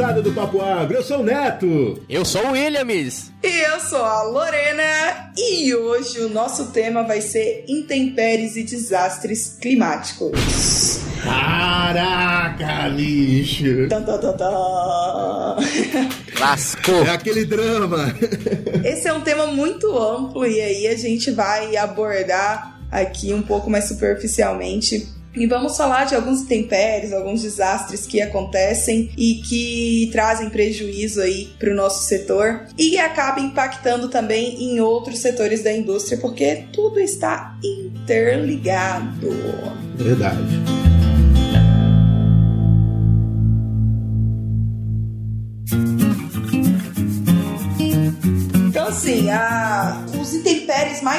Moçada do Papo Agro, eu sou o Neto. Eu sou o Williams. E eu sou a Lorena. E hoje o nosso tema vai ser intempéries e desastres climáticos. Caraca, lixo! Tan, tan, tan, tan. Lascou. É aquele drama. Esse é um tema muito amplo e aí a gente vai abordar aqui um pouco mais superficialmente. E vamos falar de alguns intempéries, alguns desastres que acontecem e que trazem prejuízo aí para o nosso setor e acaba impactando também em outros setores da indústria, porque tudo está interligado. Verdade.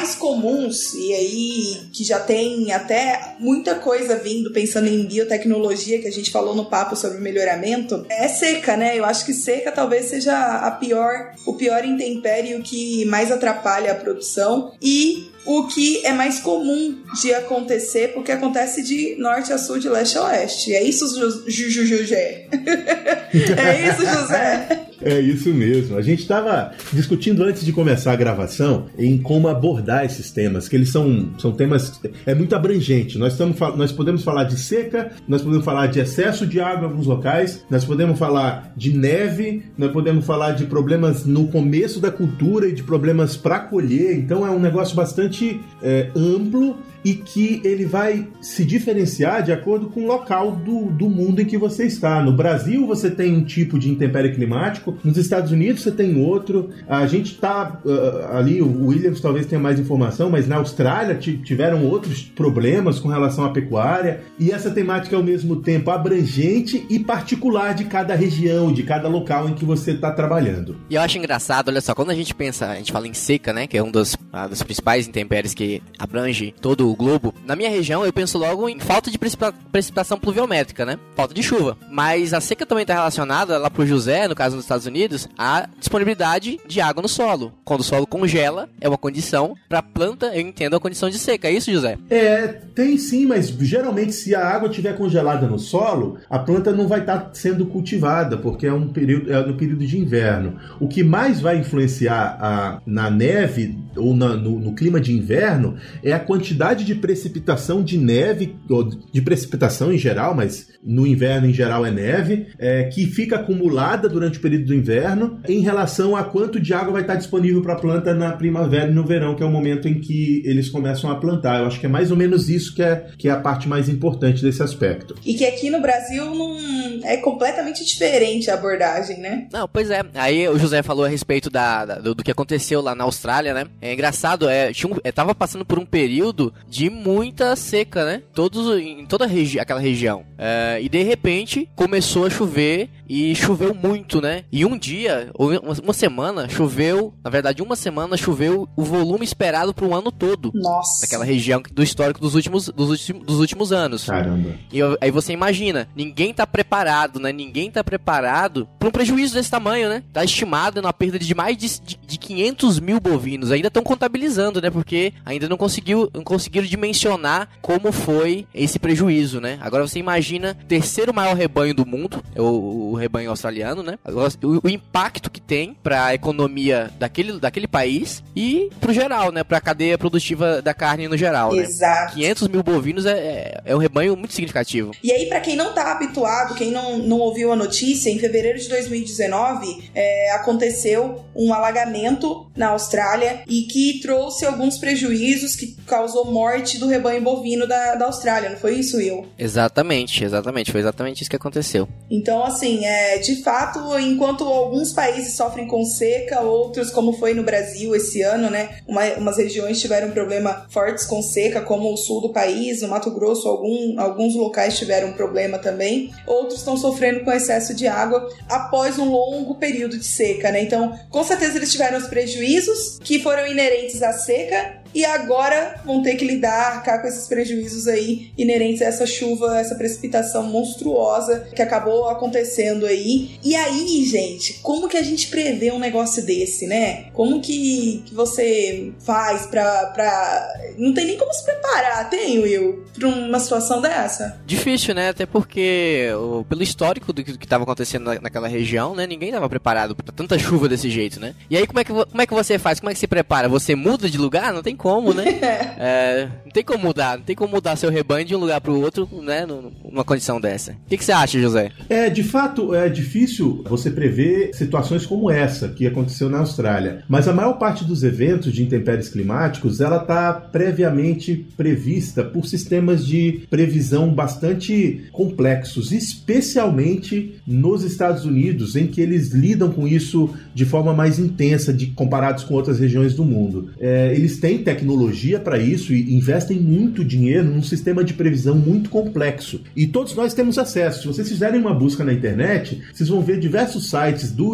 Mais comuns, e aí que já tem até muita coisa vindo, pensando em biotecnologia, que a gente falou no papo sobre melhoramento, é seca, né? Eu acho que seca talvez seja a pior, o pior intempério que mais atrapalha a produção. E o que é mais comum de acontecer, porque acontece de norte a sul, de leste a oeste. É isso, Ju- Ju- Ju- José? é isso, José? É isso mesmo. A gente estava discutindo antes de começar a gravação em como abordar esses temas, que eles são, são temas é muito abrangente. Nós estamos nós podemos falar de seca, nós podemos falar de excesso de água em alguns locais, nós podemos falar de neve, nós podemos falar de problemas no começo da cultura e de problemas para colher. Então é um negócio bastante é, amplo e que ele vai se diferenciar de acordo com o local do, do mundo em que você está. No Brasil você tem um tipo de intempérie climático, nos Estados Unidos você tem outro. A gente está ali, o Williams talvez tenha mais informação, mas na Austrália ti- tiveram outros problemas com relação à pecuária. E essa temática é ao mesmo tempo abrangente e particular de cada região, de cada local em que você está trabalhando. E eu acho engraçado, olha só, quando a gente pensa, a gente fala em seca, né, que é um dos, ah, dos principais intempéries que abrange todo o globo. Na minha região, eu penso logo em falta de precipita- precipitação pluviométrica, né, falta de chuva. Mas a seca também está relacionada, lá pro José, no caso dos Estados Unidos, à disponibilidade de água no solo. Quando o solo congela, é uma condição para planta, eu entendo, a condição de seca. É isso, José? É, tem sim, mas geralmente se a água estiver congelada no solo, a planta não vai estar sendo cultivada, porque é um período é no período de inverno. O que mais vai influenciar a- na neve ou na- no, no clima de inverno é a quantidade de precipitação de neve, ou de precipitação em geral, mas no inverno em geral é neve, é, que fica acumulada durante o período do inverno em relação a quanto de água vai estar disponível para a planta na primavera e no verão, que é o momento em que eles começam a plantar. Eu acho que é mais ou menos isso que é, que é a parte mais importante desse aspecto. E que aqui no Brasil não é completamente diferente a abordagem, né? Não, pois é. Aí o José falou a respeito da, da- do, do que aconteceu lá na Austrália, né? É engraçado, é, tinha um, é, tava passando por um período de muita seca, né? Todos, em toda regi aquela região. É, e de repente começou a chover e choveu muito, né? E um dia, ou uma, semana, choveu, na verdade, uma semana choveu o volume esperado para um ano todo. Nossa. Naquela região do histórico dos últimos, dos últimos, dos últimos anos. Caramba. E aí você imagina, ninguém tá preparado, né? Ninguém tá preparado pra um prejuízo desse tamanho, né? Tá estimado na perda de mais de, de, de 500 mil bovinos. Ainda estão contabilizando, né? Porque ainda não conseguiu, não conseguiram dimensionar como foi esse prejuízo, né? Agora você imagina, terceiro maior rebanho do mundo, é o, o rebanho australiano, né? O, o impacto que tem pra economia daquele, daquele país e pro geral, né? Pra cadeia produtiva da carne no geral, né? Exato. 500 mil bovinos é, é, é um rebanho muito significativo. E aí, pra quem não tá habituado, quem não, não ouviu a notícia, em fevereiro de 2019 é, aconteceu um alagamento na Austrália e que trouxe alguns prejuízos que causou morte do rebanho bovino da, da Austrália, não foi isso, Will? Exatamente, exatamente. Foi exatamente isso que aconteceu. Então, assim, é, de fato, enquanto alguns países sofrem com seca, outros, como foi no Brasil esse ano, né? Uma, umas regiões tiveram problema fortes com seca, como o sul do país, no Mato Grosso, algum, alguns locais tiveram problema também. Outros estão sofrendo com excesso de água após um longo período de seca, né? Então, com certeza eles tiveram os prejuízos que foram inerentes à seca e agora vão ter que lidar cá com esses prejuízos aí inerentes a essa chuva, essa precipitação monstruosa que acabou acontecendo aí. E aí, gente, como que a gente prevê um negócio desse, né? Como que, que você faz pra, pra. Não tem nem como se preparar, tem, Will, pra uma situação dessa? Difícil, né? Até porque, pelo histórico do que estava acontecendo naquela região, né? Ninguém estava preparado para tanta chuva desse jeito, né? E aí, como é, que, como é que você faz? Como é que se prepara? Você muda de lugar? Não tem como, né? é, não tem como mudar. Não tem como mudar seu rebanho de um lugar para o outro, né? Numa condição dessa. O que, que você acha, José? É, de fato, é difícil você prever situações como essa que aconteceu na Austrália. Mas a maior parte dos eventos de intempéries climáticos, ela está previamente prevista por sistemas de previsão bastante complexos, especialmente nos Estados Unidos, em que eles lidam com isso de forma mais intensa de comparados com outras regiões do mundo. É, eles têm tecnologia para isso e investem muito dinheiro num sistema de previsão muito complexo. E todos nós temos acesso. Se vocês fizerem uma busca na internet, vocês vão ver diversos sites do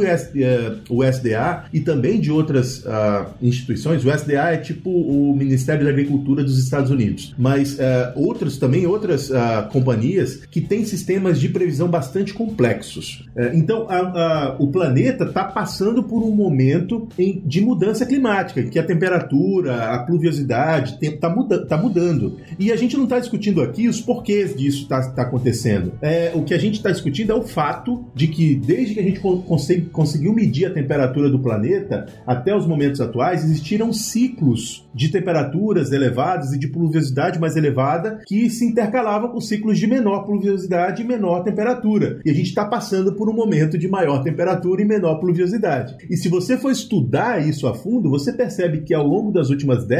USDA e também de outras uh, instituições. O USDA é tipo o Ministério da Agricultura dos Estados Unidos, mas uh, outros também outras uh, companhias que têm sistemas de previsão bastante complexos. É, então, a, a, o planeta está passando por um momento em, de mudança climática, que a temperatura, a pluviosidade está muda, tá mudando. E a gente não está discutindo aqui os porquês disso está tá acontecendo. É, o que a gente está discutindo é o fato de que, desde que a gente conseguiu medir a temperatura do planeta até os momentos atuais, existiram ciclos de temperaturas elevadas e de pluviosidade mais elevada que se intercalavam com ciclos de menor pluviosidade e menor temperatura. E a gente está passando por um momento de maior temperatura e menor pluviosidade. E se você for estudar isso a fundo, você percebe que ao longo das últimas décadas,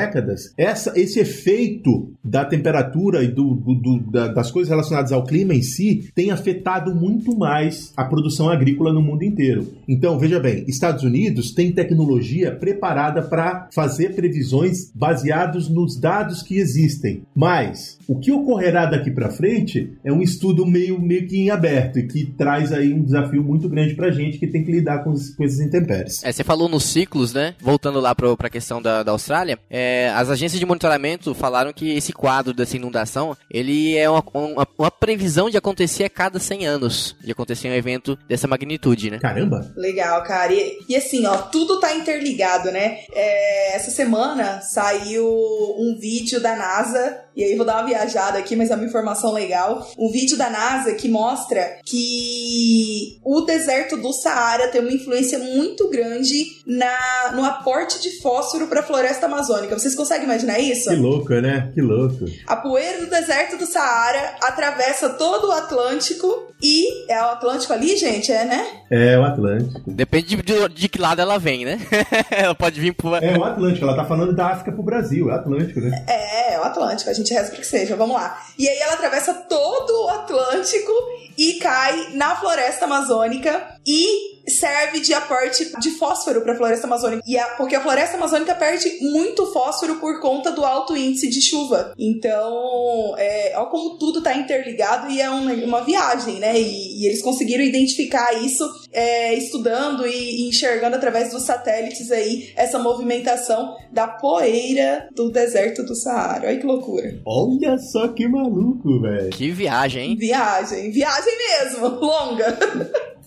essa, esse efeito da temperatura e do, do, do, da, das coisas relacionadas ao clima em si tem afetado muito mais a produção agrícola no mundo inteiro. Então, veja bem, Estados Unidos tem tecnologia preparada para fazer previsões baseados nos dados que existem. Mas o que ocorrerá daqui para frente é um estudo meio, meio que em aberto e que traz aí um desafio muito grande para gente que tem que lidar com, com esses intempéries. É, você falou nos ciclos, né? Voltando lá para a questão da, da Austrália, é, as agências de monitoramento falaram que esse quadro dessa inundação ele é uma, uma, uma, previsão de acontecer a cada 100 anos, de acontecer um evento dessa magnitude, né? Caramba! Legal, cara. E, e assim, ó, tudo tá interligado, né? É, essa semana saiu um vídeo da NASA, e aí vou dar uma viajada aqui, mas é uma informação legal. Um vídeo da NASA que mostra que o deserto do Saara tem uma influência muito grande na, no aporte de fósforo para a floresta amazônica. Vocês conseguem imaginar isso? Que louco, né? Que louco. A poeira do deserto do Saara atravessa todo o Atlântico e é o Atlântico ali, gente, é, né? É o Atlântico. Depende de, de, de que lado ela vem, né? ela pode vir pro. É o Atlântico, ela tá falando da África pro Brasil, é o Atlântico, né? É, é o Atlântico, a gente reza pra que seja, vamos lá. E aí ela atravessa todo o Atlântico e cai na floresta amazônica e serve de aporte de fósforo para a floresta amazônica. E a, porque a floresta amazônica perde muito fósforo por conta do alto índice de chuva. Então, é, olha como tudo está interligado e é uma, uma viagem, né? E, e, eles conseguiram identificar isso é, estudando e, e enxergando através dos satélites aí essa movimentação da poeira do deserto do Saara. Olha que loucura. Olha só que maluco, velho. Que viagem, hein? Viagem, viagem mesmo, longa.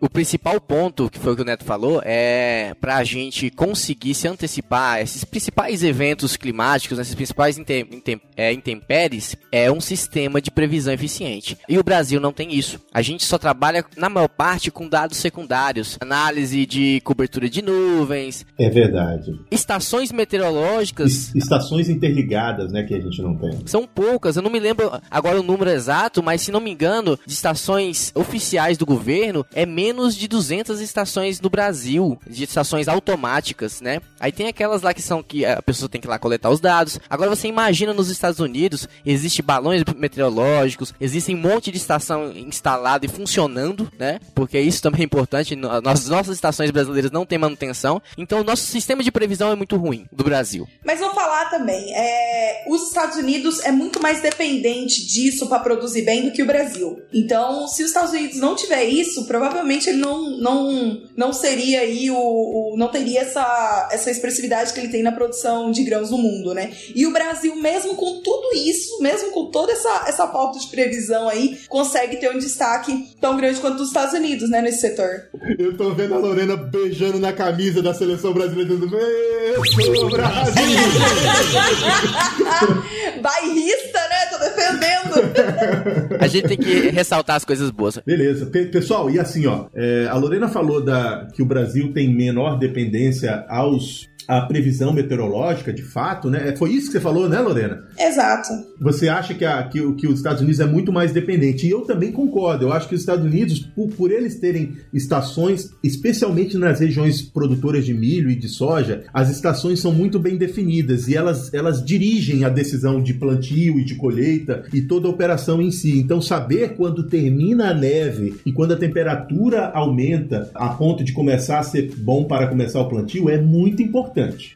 o principal ponto, que foi o que o Neto falou, é para a gente conseguir se antecipar esses principais eventos climáticos, esses principais intem, intem, é, intempéries, é um sistema de previsão eficiente. E o Brasil não tem isso. A gente só trabalha, na maior parte, com dados secundários, análise de cobertura de nuvens. É verdade. Estações meteorológicas. Estações interligadas, né, que a gente não tem. São poucas, eu não me lembro agora o número exato, mas se não me engano, de estações oficiais do governo é menos menos de 200 estações no Brasil, de estações automáticas, né? Aí tem aquelas lá que são que a pessoa tem que ir lá coletar os dados. Agora você imagina nos Estados Unidos, existe balões meteorológicos, existe um monte de estação instalada e funcionando, né? Porque isso também é importante. Nas nossas estações brasileiras não tem manutenção, então o nosso sistema de previsão é muito ruim do Brasil. Mas vou falar também, é, os Estados Unidos é muito mais dependente disso para produzir bem do que o Brasil. Então, se os Estados Unidos não tiver isso, provavelmente provavelmente ele não, não, não seria aí o, o, não teria essa, essa expressividade que ele tem na produção de grãos no mundo, né? E o Brasil, mesmo com tudo isso, mesmo com toda essa, essa falta de previsão aí, consegue ter um destaque tão grande quanto os Estados Unidos, né, nesse setor. Eu tô vendo a Lorena beijando na camisa da seleção brasileira dizendo: Eu sou Brasil! Bairrista, né? Tô defendendo. A gente tem que ressaltar as coisas boas. Beleza. Pe- pessoal, e assim, ó, é, a Lorena falou da, que o Brasil tem menor dependência aos a previsão meteorológica, de fato, né? Foi isso que você falou, né, Lorena? Exato. Você acha que, a- que que os Estados Unidos é muito mais dependente. E eu também concordo. Eu acho que os Estados Unidos, por, por eles terem estações, especialmente nas regiões produtoras de milho e de soja, as estações são muito bem definidas e elas, elas dirigem a decisão de plantio e de colheita e toda a operação em si. Então, saber quando termina a neve e quando a temperatura aumenta a ponto de começar a ser bom para começar o plantio é muito importante.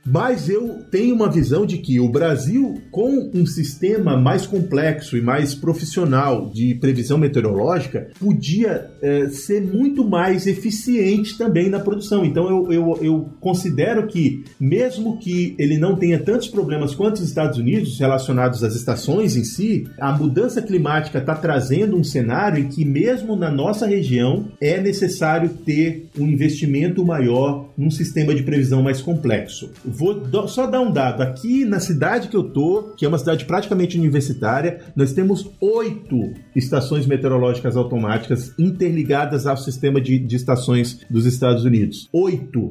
Mas eu tenho uma visão de que o Brasil, com um sistema mais complexo e mais profissional de previsão meteorológica, podia eh, ser muito mais eficiente também na produção. Então eu, eu, eu considero que, mesmo que ele não tenha tantos problemas quanto os Estados Unidos relacionados às estações em si, a mudança climática está trazendo um cenário em que, mesmo na nossa região, é necessário ter um investimento maior num sistema de previsão mais complexo. Vou do- só dar um dado. Aqui na cidade que eu tô, que é uma cidade praticamente universitária, nós temos oito estações meteorológicas automáticas interligadas ao sistema de, de estações dos Estados Unidos. Oito.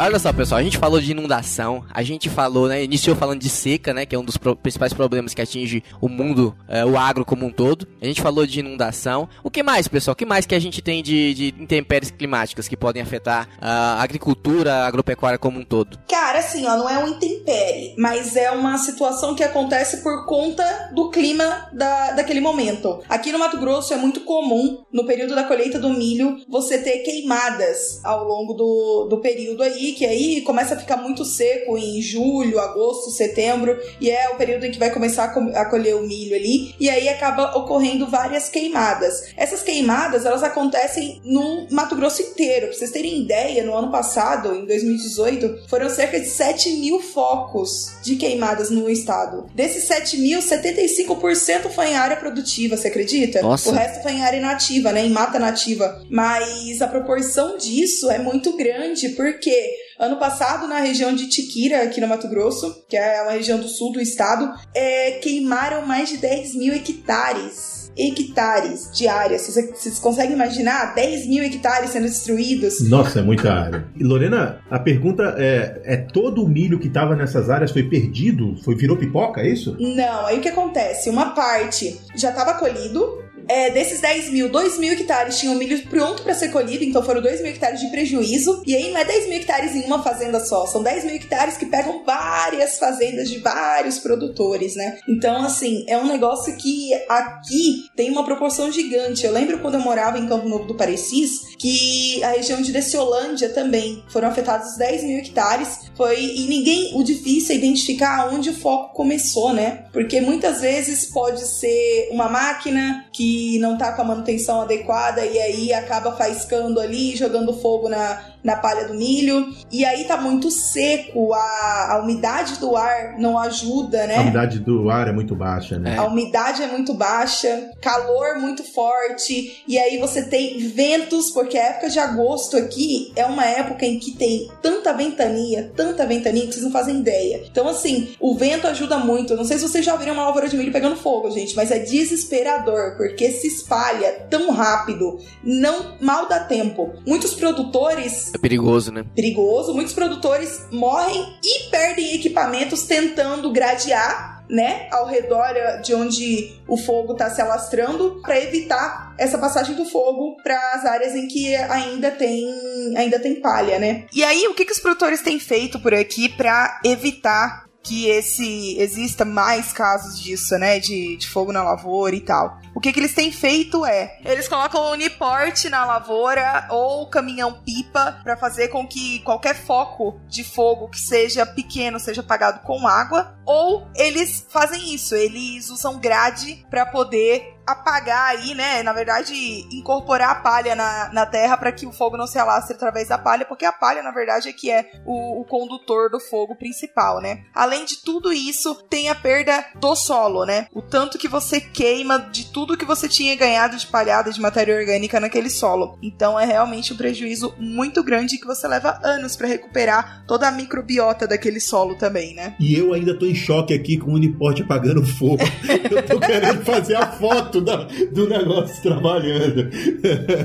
Olha só, pessoal, a gente falou de inundação, a gente falou, né, iniciou falando de seca, né, que é um dos pro- principais problemas que atinge o mundo, é, o agro como um todo. A gente falou de inundação. O que mais, pessoal? O que mais que a gente tem de, de intempéries climáticas que podem afetar a agricultura, a agropecuária como um todo? Cara, assim, ó, não é um intempérie, mas é uma situação que acontece por conta do clima da, daquele momento. Aqui no Mato Grosso é muito comum, no período da colheita do milho, você ter queimadas ao longo do, do período aí, que aí começa a ficar muito seco em julho, agosto, setembro, e é o período em que vai começar a, co- a colher o milho ali, e aí acaba ocorrendo várias queimadas. Essas queimadas, elas acontecem no Mato Grosso inteiro. Pra vocês terem ideia, no ano passado, em 2018, foram cerca de 7 mil focos de queimadas no estado. Desses 7 mil, 75% foi em área produtiva, você acredita? Nossa. O resto foi em área nativa, né? Em mata nativa. Mas a proporção disso é muito grande, porque Ano passado, na região de Tiquira, aqui no Mato Grosso, que é uma região do sul do estado, é, queimaram mais de 10 mil hectares. Hectares de área. Vocês, vocês conseguem imaginar 10 mil hectares sendo destruídos? Nossa, é muita área. E Lorena, a pergunta é: é todo o milho que estava nessas áreas foi perdido? Foi virou pipoca, é isso? Não, aí o que acontece? Uma parte já estava colhido. É, desses 10 mil, 2 mil hectares tinham milho pronto para ser colhido, então foram 2 mil hectares de prejuízo. E aí não é 10 mil hectares em uma fazenda só, são 10 mil hectares que pegam várias fazendas de vários produtores, né? Então, assim, é um negócio que aqui tem uma proporção gigante. Eu lembro quando eu morava em Campo Novo do Parecis, que a região de Desciolândia também foram afetados 10 mil hectares. Foi, e ninguém, o difícil é identificar onde o foco começou, né? Porque muitas vezes pode ser uma máquina que não tá com a manutenção adequada e aí acaba faiscando ali, jogando fogo na, na palha do milho. E aí tá muito seco, a, a umidade do ar não ajuda, né? A umidade do ar é muito baixa, né? É. A umidade é muito baixa, calor muito forte, e aí você tem ventos, porque a época de agosto aqui é uma época em que tem tanta ventania, tanta ventania que vocês não fazem ideia. Então, assim, o vento ajuda muito. Não sei se vocês já viram uma lavoura de milho pegando fogo, gente, mas é desesperador, porque se espalha tão rápido, não mal dá tempo. Muitos produtores É perigoso, né? perigoso. Muitos produtores morrem e perdem equipamentos tentando gradear, né, ao redor de onde o fogo está se alastrando para evitar essa passagem do fogo para as áreas em que ainda tem ainda tem palha, né? E aí o que, que os produtores têm feito por aqui para evitar que esse exista mais casos disso, né, de, de fogo na lavoura e tal. O que, que eles têm feito é, eles colocam o uniporte na lavoura ou caminhão pipa para fazer com que qualquer foco de fogo que seja pequeno seja apagado com água, ou eles fazem isso, eles usam grade para poder apagar aí, né? Na verdade, incorporar a palha na, na terra para que o fogo não se alastre através da palha, porque a palha, na verdade, é que é o, o condutor do fogo principal, né? Além de tudo isso, tem a perda do solo, né? O tanto que você queima de tudo que você tinha ganhado de palhada de matéria orgânica naquele solo. Então é realmente um prejuízo muito grande que você leva anos para recuperar toda a microbiota daquele solo também, né? E eu ainda tô em choque aqui com o Uniporte apagando fogo. eu tô querendo fazer a foto da, do negócio trabalhando.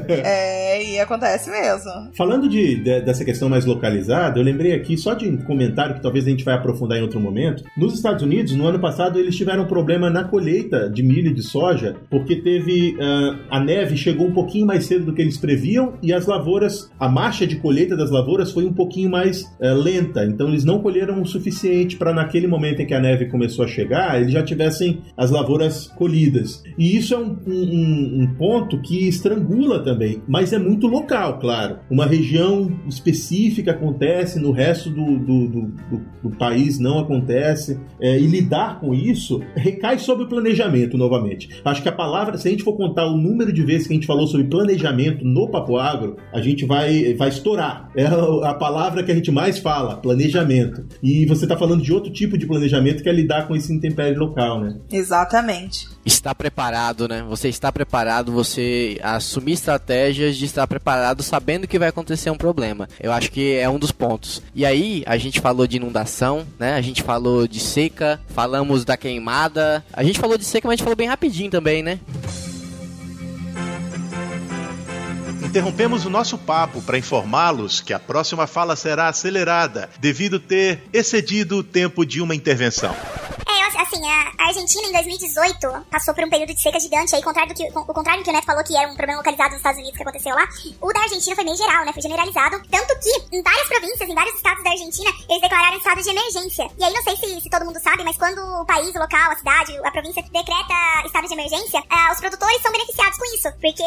é, e acontece mesmo. Falando de, de, dessa questão mais localizada, eu lembrei aqui só de um comentário que talvez a gente vai aprofundar em outro momento. Nos Estados Unidos, no ano passado, eles tiveram um problema na colheita de milho e de soja, porque teve. Uh, a neve chegou um pouquinho mais cedo do que eles previam e as lavouras, a marcha de colheita das lavouras foi um pouquinho mais uh, lenta. Então eles não colheram o suficiente para naquele momento em que a neve começou a chegar, eles já tivessem as lavouras colhidas. E isso é um, um, um ponto que estrangula também, mas é muito local, claro. Uma região específica acontece, no resto do, do, do, do, do país não acontece. É, e lidar com isso recai sobre o planejamento novamente. Acho que a palavra, se a gente for contar o número de vezes que a gente falou sobre planejamento no Papo Agro, a gente vai, vai estourar. É a palavra que a gente mais fala, planejamento. E você está falando de outro tipo de planejamento que é lidar com esse intempério local, né? Exatamente. Está preparado, né? Você está preparado, você assumir estratégias de estar preparado sabendo que vai acontecer um problema. Eu acho que é um dos pontos. E aí, a gente falou de inundação, né? A gente falou de seca, falamos da queimada. A gente falou de seca, mas a gente falou bem rapidinho também, né? Interrompemos o nosso papo para informá-los que a próxima fala será acelerada, devido ter excedido o tempo de uma intervenção. É, assim, a Argentina em 2018 passou por um período de seca gigante aí, contrário do que, o contrário do que o Neto falou que era um problema localizado nos Estados Unidos que aconteceu lá, o da Argentina foi meio geral, né? Foi generalizado. Tanto que em várias províncias, em vários estados da Argentina, eles declararam estado de emergência. E aí, não sei se, se todo mundo sabe, mas quando o país, o local, a cidade, a província decreta estado de emergência, uh, os produtores são beneficiados com isso. Porque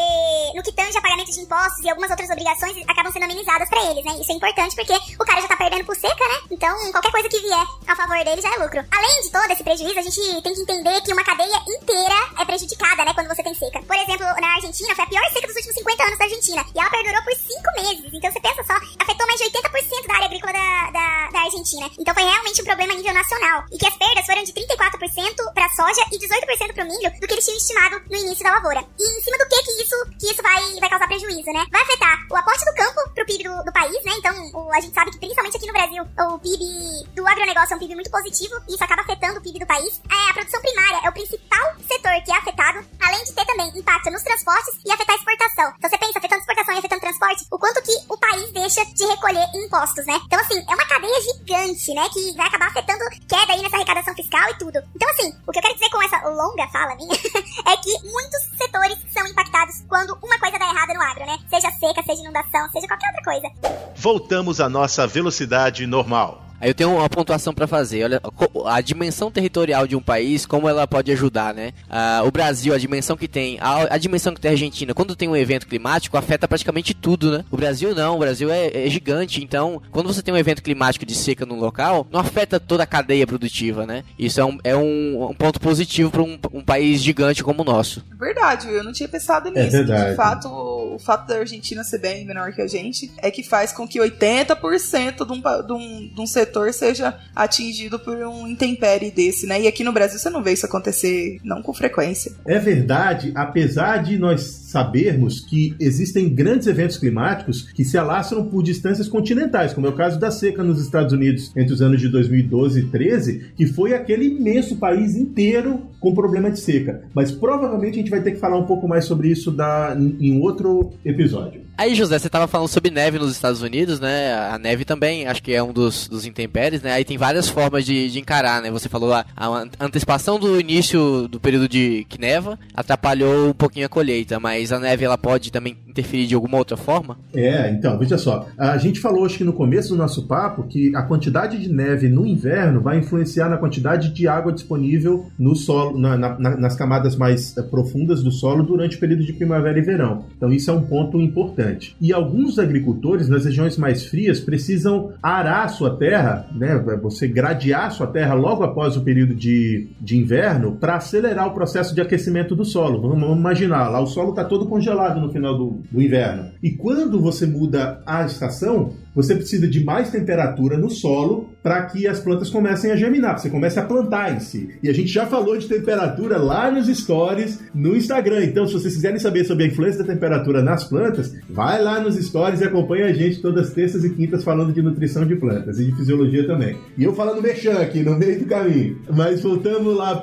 no que tange a pagamento de impostos e algumas outras obrigações acabam sendo amenizadas pra eles, né? Isso é importante porque o cara já tá perdendo por seca, né? Então, qualquer coisa que vier a favor dele já é lucro. Além de todo esse prejuízo, a gente tem que entender que uma cadeia inteira é prejudicada, né, quando você tem seca. Por exemplo, na Argentina, foi a pior seca dos últimos 50 anos da Argentina. E ela perdurou por 5 meses. Então você pensa só, afetou mais de 80% da área agrícola da, da, da, Argentina. Então foi realmente um problema a nível nacional. E que as perdas foram de 34% pra soja e 18% pro milho do que eles tinham estimado no início da lavoura. E em cima do que que isso, que isso vai, vai causar prejuízo, né? Vai afetar o aporte do campo pro PIB do, do país, né? Então o, a gente sabe que principalmente aqui no Brasil, o PIB do agronegócio é um PIB muito positivo e isso acaba afetando o PIB do país. É, a produção primária é o principal setor que é afetado, além de ter também impacto nos transportes e afetar a exportação. Então você pensa, afetando exportação e afetando transporte, o quanto que o país deixa de recolher impostos, né? Então assim, é uma cadeia gigante, né? Que vai acabar afetando queda aí nessa arrecadação fiscal e tudo. Então assim, o que eu quero dizer com essa longa fala minha é que muitos setores são impactados quando uma coisa dá errada no agro, né? Seja seca, seja inundação, seja qualquer outra coisa. Voltamos à nossa velocidade normal. Aí eu tenho uma pontuação para fazer. Olha, a dimensão territorial de um país, como ela pode ajudar, né? Uh, o Brasil, a dimensão que tem, a, a, dimensão que tem a Argentina, quando tem um evento climático, afeta praticamente tudo, né? O Brasil não, o Brasil é, é gigante, então, quando você tem um evento climático de seca num local, não afeta toda a cadeia produtiva, né? Isso é um, é um, um ponto positivo para um, um, país gigante como o nosso. Verdade, eu não tinha pensado nisso. É verdade. De fato, o fato da Argentina ser bem menor que a gente é que faz com que 80% de um, de um, de um setor setor seja atingido por um intempérie desse, né? E aqui no Brasil você não vê isso acontecer não com frequência. É verdade, apesar de nós sabermos que existem grandes eventos climáticos que se alastram por distâncias continentais, como é o caso da seca nos Estados Unidos entre os anos de 2012 e 13, que foi aquele imenso país inteiro com problema de seca. Mas provavelmente a gente vai ter que falar um pouco mais sobre isso da, em outro episódio. Aí, José, você estava falando sobre neve nos Estados Unidos, né? A neve também, acho que é um dos, dos intempéries, né? Aí tem várias formas de, de encarar, né? Você falou a, a, antecipação do início do período de que neva atrapalhou um pouquinho a colheita, mas a neve ela pode também interferir de alguma outra forma? É, então, veja só. A gente falou, acho que no começo do nosso papo, que a quantidade de neve no inverno vai influenciar na quantidade de água disponível no solo, na, na, nas camadas mais eh, profundas do solo durante o período de primavera e verão. Então, isso é um ponto importante. E alguns agricultores, nas regiões mais frias, precisam arar sua terra, né? Você gradear sua terra logo após o período de, de inverno para acelerar o processo de aquecimento do solo. Vamos imaginar, lá o solo está todo congelado no final do, do inverno. E quando você muda a estação, você precisa de mais temperatura no solo para que as plantas comecem a germinar, você comece a plantar em si. E a gente já falou de temperatura lá nos stories no Instagram. Então, se vocês quiserem saber sobre a influência da temperatura nas plantas, vai lá nos stories e acompanha a gente todas as terças e quintas falando de nutrição de plantas e de fisiologia também. E eu falando mexão aqui no meio do caminho. Mas voltando lá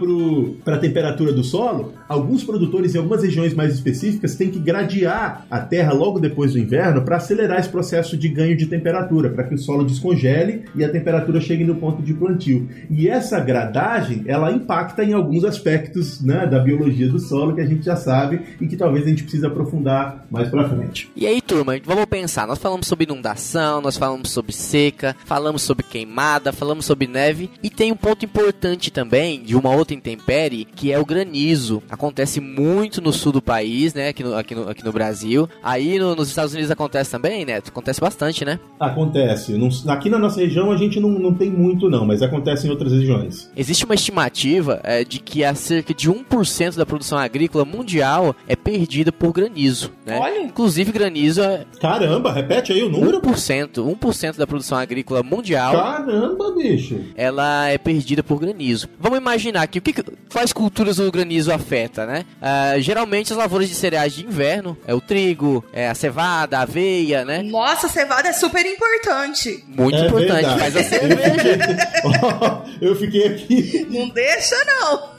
para a temperatura do solo, alguns produtores em algumas regiões mais específicas têm que gradear a terra logo depois do inverno para acelerar esse processo de ganho de temperatura temperatura, para que o solo descongele e a temperatura chegue no ponto de plantio. E essa gradagem, ela impacta em alguns aspectos né, da biologia do solo que a gente já sabe e que talvez a gente precise aprofundar mais para frente. E aí, turma, vamos pensar. Nós falamos sobre inundação, nós falamos sobre seca, falamos sobre queimada, falamos sobre neve e tem um ponto importante também de uma outra intempérie que é o granizo. Acontece muito no sul do país, né? Aqui no, aqui no, aqui no Brasil. Aí no, nos Estados Unidos acontece também, né? Acontece bastante, né? Acontece. Não, aqui na nossa região a gente não, não tem muito, não, mas acontece em outras regiões. Existe uma estimativa é, de que há cerca de 1% da produção agrícola mundial é perdida por granizo. Né? Olha. Inclusive, granizo é. Caramba, repete aí o número. 1%. 1% da produção agrícola mundial. Caramba, bicho. Ela é perdida por granizo. Vamos imaginar que o que, quais culturas o granizo afeta, né? Uh, geralmente as lavouras de cereais de inverno é o trigo, é a cevada, a aveia, né? Nossa, a cevada é super super importante. Muito é importante, verdade. faz a cerveja. eu fiquei aqui. Não deixa, não.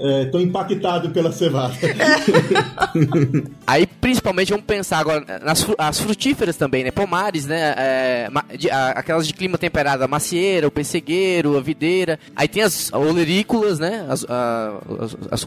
É, tô impactado pela cevada. Aí, principalmente, vamos pensar agora nas as frutíferas também, né? Pomares, né? É, de, a, aquelas de clima temperado, a macieira, o pessegueiro, a videira. Aí tem as olerícolas, né? As, a, as,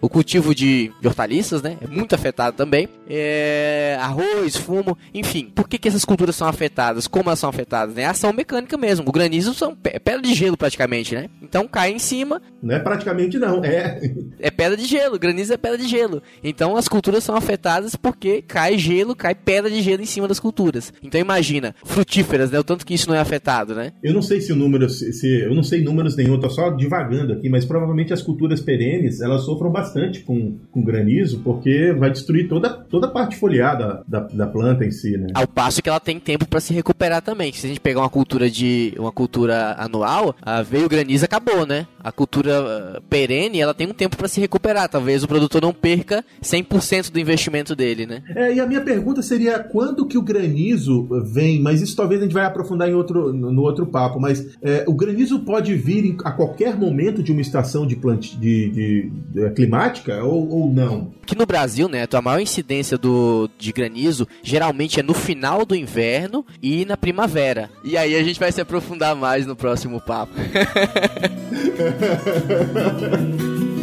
o, cultivo de, de, hortaliças, né? É muito afetado também. É, arroz, fumo, enfim. Por que, que essas culturas são afetadas? Como elas são afetadas? Né? É ação mecânica mesmo. O granizo são pedra de gelo praticamente, né? Então cai em cima. Não é praticamente não, é. É pedra de gelo, granizo é pedra de gelo. Então as culturas são afetadas porque cai gelo, cai pedra de gelo em cima das culturas. Então imagina, frutíferas, né? O tanto que isso não é afetado, né? Eu não sei se o número, se, eu não sei números nenhum, tô só divagando aqui, mas provavelmente as culturas perenes, elas sofram bastante com, com granizo, porque vai destruir toda, toda a parte foliada da, da planta em si, né? Ao passo que ela tem tempo para se recuperar também. Se a gente pegar uma cultura de uma cultura anual, a veio o granizo acabou, né? A cultura uh, perene, ela tem um tempo para se recuperar. Talvez o produtor não perca 100% do investimento dele, né? É, e a minha pergunta seria quando que o granizo vem, mas isso talvez a gente vai aprofundar em outro, no outro papo, mas é, o granizo pode vir a qualquer momento de uma estação de, plant, de, de, de climática ou, ou não? Aqui no Brasil, né, a maior incidência do, de granizo geralmente é no final do inverno e na primavera. E aí a gente vai se aprofundar mais no próximo papo.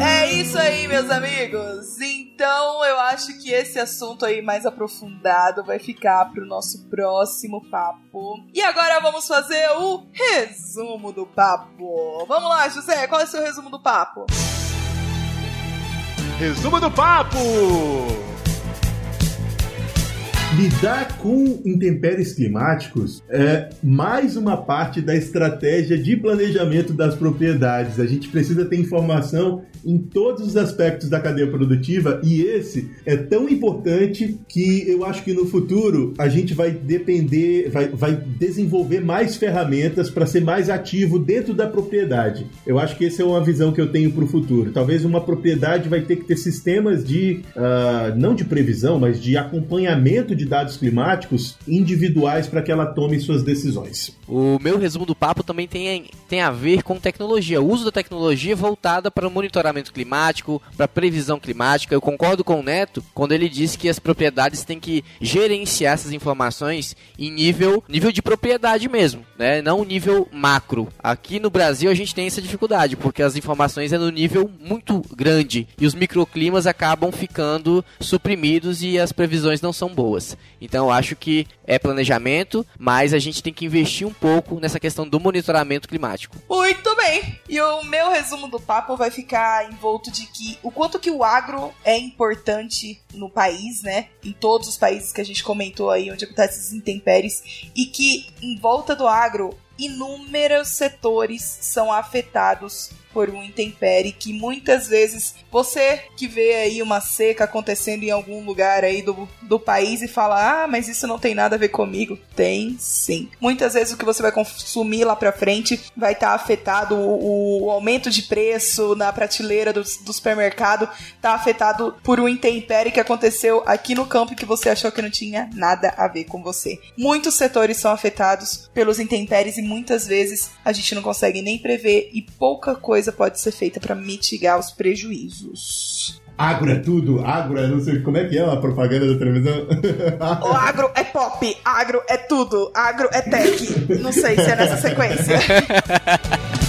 É isso aí, meus amigos. Então, eu acho que esse assunto aí mais aprofundado vai ficar pro nosso próximo papo. E agora vamos fazer o resumo do papo. Vamos lá, José, qual é o seu resumo do papo? Resumo do papo! Lidar com intempéries climáticos é mais uma parte da estratégia de planejamento das propriedades. A gente precisa ter informação em todos os aspectos da cadeia produtiva e esse é tão importante que eu acho que no futuro a gente vai depender, vai, vai desenvolver mais ferramentas para ser mais ativo dentro da propriedade. Eu acho que essa é uma visão que eu tenho para o futuro. Talvez uma propriedade vai ter que ter sistemas de, uh, não de previsão, mas de acompanhamento de de dados climáticos individuais para que ela tome suas decisões. O meu resumo do papo também tem, tem a ver com tecnologia, o uso da tecnologia voltada para o monitoramento climático, para previsão climática. Eu concordo com o Neto quando ele disse que as propriedades têm que gerenciar essas informações em nível, nível de propriedade mesmo, né? não nível macro. Aqui no Brasil a gente tem essa dificuldade, porque as informações é no nível muito grande e os microclimas acabam ficando suprimidos e as previsões não são boas. Então eu acho que é planejamento, mas a gente tem que investir um pouco nessa questão do monitoramento climático. Muito bem. E o meu resumo do papo vai ficar envolto de que o quanto que o agro é importante no país, né? Em todos os países que a gente comentou aí onde acontecem esses intempéries e que em volta do agro inúmeros setores são afetados por um intempérie que muitas vezes você que vê aí uma seca acontecendo em algum lugar aí do, do país e fala: "Ah, mas isso não tem nada a ver comigo". Tem sim. Muitas vezes o que você vai consumir lá para frente vai estar tá afetado o, o, aumento de preço na prateleira do, do supermercado tá afetado por um intempérie que aconteceu aqui no campo que você achou que não tinha nada a ver com você. Muitos setores são afetados pelos intempéries e muitas vezes a gente não consegue nem prever e pouca coisa pode ser feita para mitigar os prejuízos. Agro é tudo, agro é não sei como é que é a propaganda da televisão. o agro é pop, agro é tudo, agro é tech. Não sei se é nessa sequência.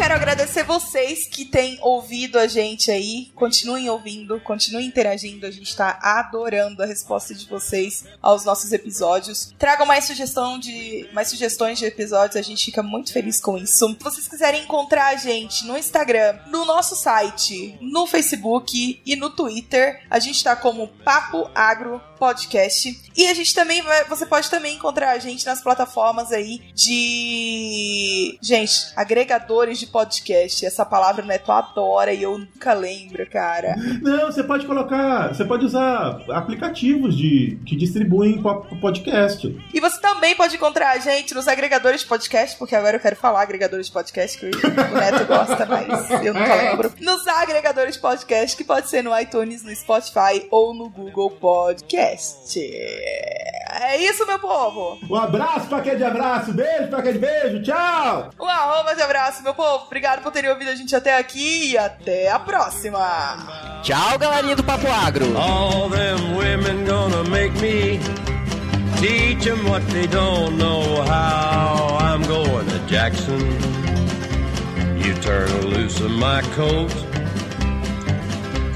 quero agradecer vocês que têm ouvido a gente aí. Continuem ouvindo, continuem interagindo. A gente tá adorando a resposta de vocês aos nossos episódios. Tragam mais sugestão de mais sugestões de episódios, a gente fica muito feliz com isso. Se vocês quiserem encontrar a gente no Instagram, no nosso site, no Facebook e no Twitter, a gente tá como Papo Agro Podcast. E a gente também vai, você pode também encontrar a gente nas plataformas aí de gente, agregadores de podcast. Essa palavra o Neto adora e eu nunca lembro, cara. Não, você pode colocar. Você pode usar aplicativos de, que distribuem podcast. E você também pode encontrar a gente nos agregadores de podcast, porque agora eu quero falar agregadores de podcast, que o Neto gosta, mas eu nunca lembro. Nos agregadores de podcast, que pode ser no iTunes, no Spotify ou no Google Podcast. É isso, meu povo! Um abraço pra quem é de abraço, beijo pra quem é de beijo, tchau! Um arroba de abraço, meu povo! Obrigado por terem ouvido a gente até aqui e até a próxima! Tchau, galerinha do Papo Agro! All them women gonna make me teach them what they don't know how I'm going to Jackson. You turn loose of my coat,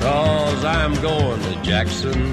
cause I'm going to Jackson.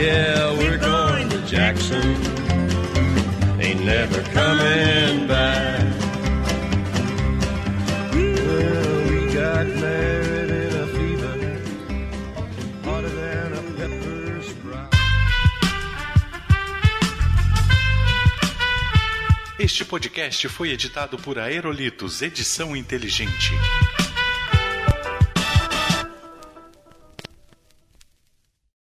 Yeah, we're going to Jackson. Ain't never coming back. Este podcast foi editado por Aerolitos Edição Inteligente.